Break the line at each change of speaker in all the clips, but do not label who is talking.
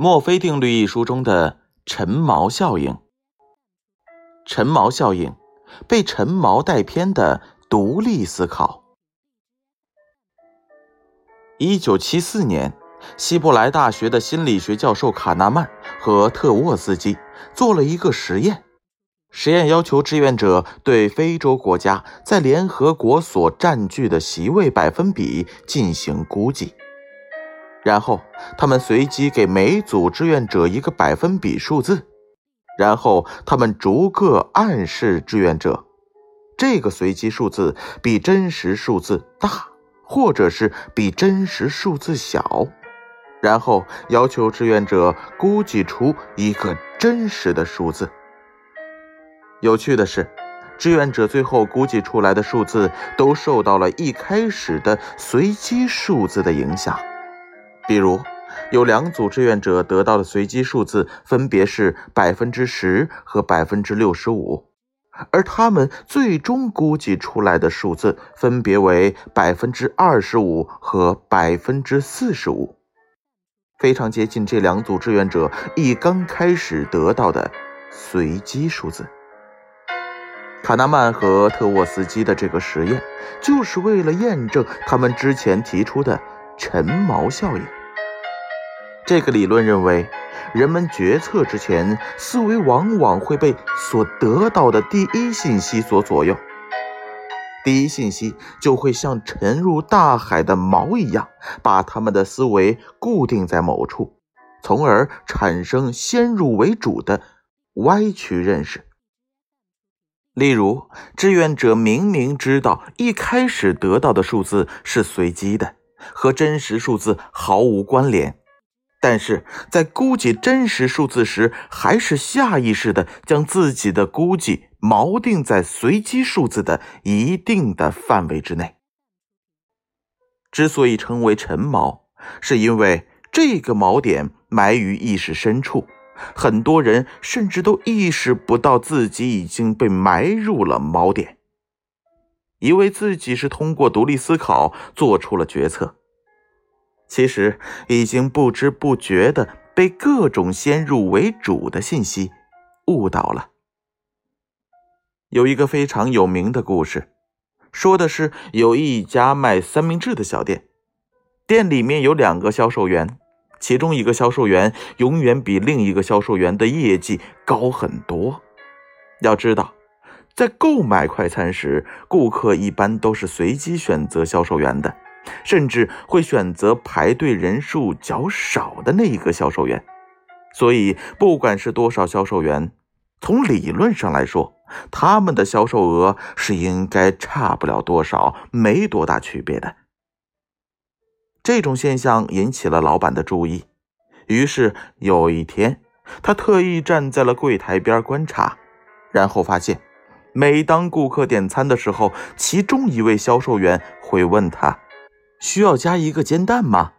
墨菲定律一书中的陈毛效应。陈毛效应，被陈毛带偏的独立思考。一九七四年，希伯来大学的心理学教授卡纳曼和特沃斯基做了一个实验，实验要求志愿者对非洲国家在联合国所占据的席位百分比进行估计。然后，他们随机给每组志愿者一个百分比数字，然后他们逐个暗示志愿者，这个随机数字比真实数字大，或者是比真实数字小，然后要求志愿者估计出一个真实的数字。有趣的是，志愿者最后估计出来的数字都受到了一开始的随机数字的影响。比如，有两组志愿者得到的随机数字分别是百分之十和百分之六十五，而他们最终估计出来的数字分别为百分之二十五和百分之四十五，非常接近这两组志愿者一刚开始得到的随机数字。卡纳曼和特沃斯基的这个实验，就是为了验证他们之前提出的陈毛效应。这个理论认为，人们决策之前，思维往往会被所得到的第一信息所左右。第一信息就会像沉入大海的锚一样，把他们的思维固定在某处，从而产生先入为主的歪曲认识。例如，志愿者明明知道一开始得到的数字是随机的，和真实数字毫无关联。但是在估计真实数字时，还是下意识的将自己的估计锚定在随机数字的一定的范围之内。之所以称为陈锚，是因为这个锚点埋于意识深处，很多人甚至都意识不到自己已经被埋入了锚点，以为自己是通过独立思考做出了决策。其实已经不知不觉的被各种先入为主的信息误导了。有一个非常有名的故事，说的是有一家卖三明治的小店，店里面有两个销售员，其中一个销售员永远比另一个销售员的业绩高很多。要知道，在购买快餐时，顾客一般都是随机选择销售员的。甚至会选择排队人数较少的那一个销售员，所以不管是多少销售员，从理论上来说，他们的销售额是应该差不了多少，没多大区别的。这种现象引起了老板的注意，于是有一天，他特意站在了柜台边观察，然后发现，每当顾客点餐的时候，其中一位销售员会问他。需要加一个煎蛋吗？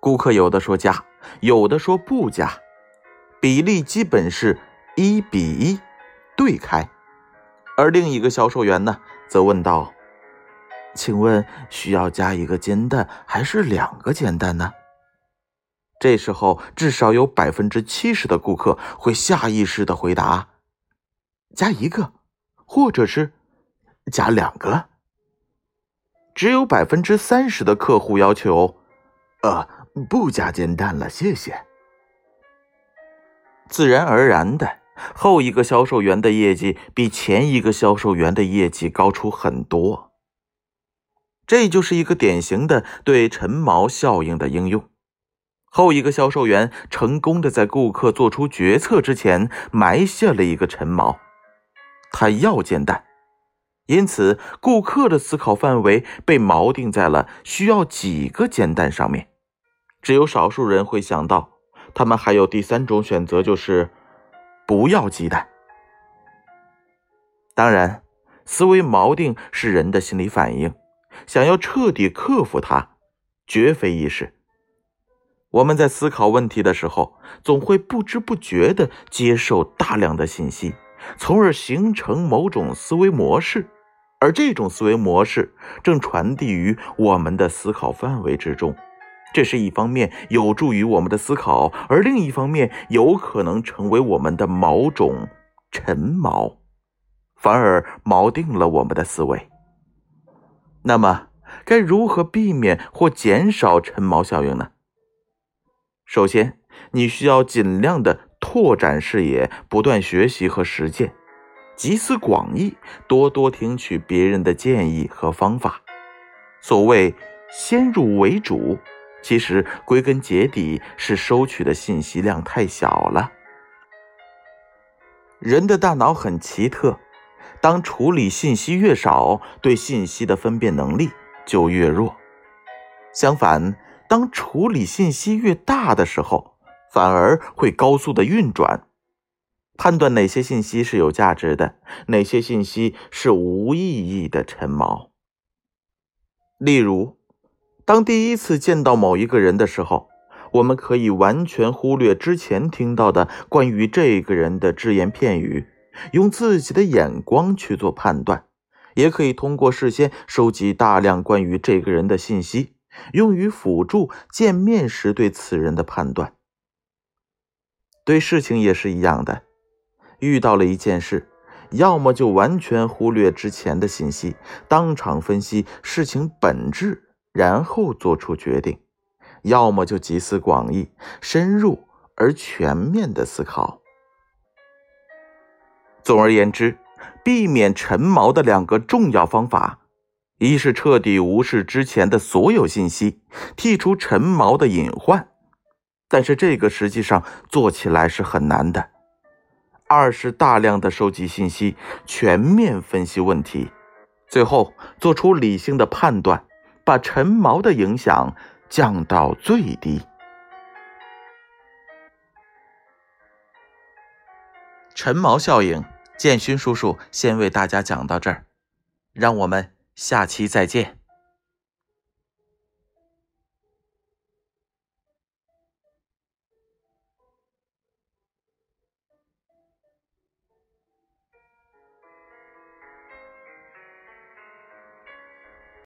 顾客有的说加，有的说不加，比例基本是一比一对开。而另一个销售员呢，则问道：“请问需要加一个煎蛋还是两个煎蛋呢？”这时候，至少有百分之七十的顾客会下意识的回答：“加一个，或者是加两个。”只有百分之三十的客户要求，呃，不加煎蛋了，谢谢。自然而然的，后一个销售员的业绩比前一个销售员的业绩高出很多。这就是一个典型的对陈毛效应的应用。后一个销售员成功的在顾客做出决策之前埋下了一个陈毛，他要煎蛋。因此，顾客的思考范围被锚定在了需要几个煎蛋上面。只有少数人会想到，他们还有第三种选择，就是不要鸡蛋。当然，思维锚定是人的心理反应，想要彻底克服它，绝非易事。我们在思考问题的时候，总会不知不觉地接受大量的信息。从而形成某种思维模式，而这种思维模式正传递于我们的思考范围之中，这是一方面有助于我们的思考，而另一方面有可能成为我们的某种陈锚，反而锚定了我们的思维。那么，该如何避免或减少陈锚效应呢？首先，你需要尽量的拓展视野，不断学习和实践，集思广益，多多听取别人的建议和方法。所谓先入为主。其实归根结底是收取的信息量太小了。人的大脑很奇特，当处理信息越少，对信息的分辨能力就越弱。相反，当处理信息越大的时候，反而会高速的运转，判断哪些信息是有价值的，哪些信息是无意义的陈毛。例如。当第一次见到某一个人的时候，我们可以完全忽略之前听到的关于这个人的只言片语，用自己的眼光去做判断；也可以通过事先收集大量关于这个人的信息，用于辅助见面时对此人的判断。对事情也是一样的，遇到了一件事，要么就完全忽略之前的信息，当场分析事情本质。然后做出决定，要么就集思广益、深入而全面的思考。总而言之，避免陈毛的两个重要方法，一是彻底无视之前的所有信息，剔除陈毛的隐患，但是这个实际上做起来是很难的；二是大量的收集信息，全面分析问题，最后做出理性的判断。把陈毛的影响降到最低。陈毛效应，建勋叔叔先为大家讲到这儿，让我们下期再见。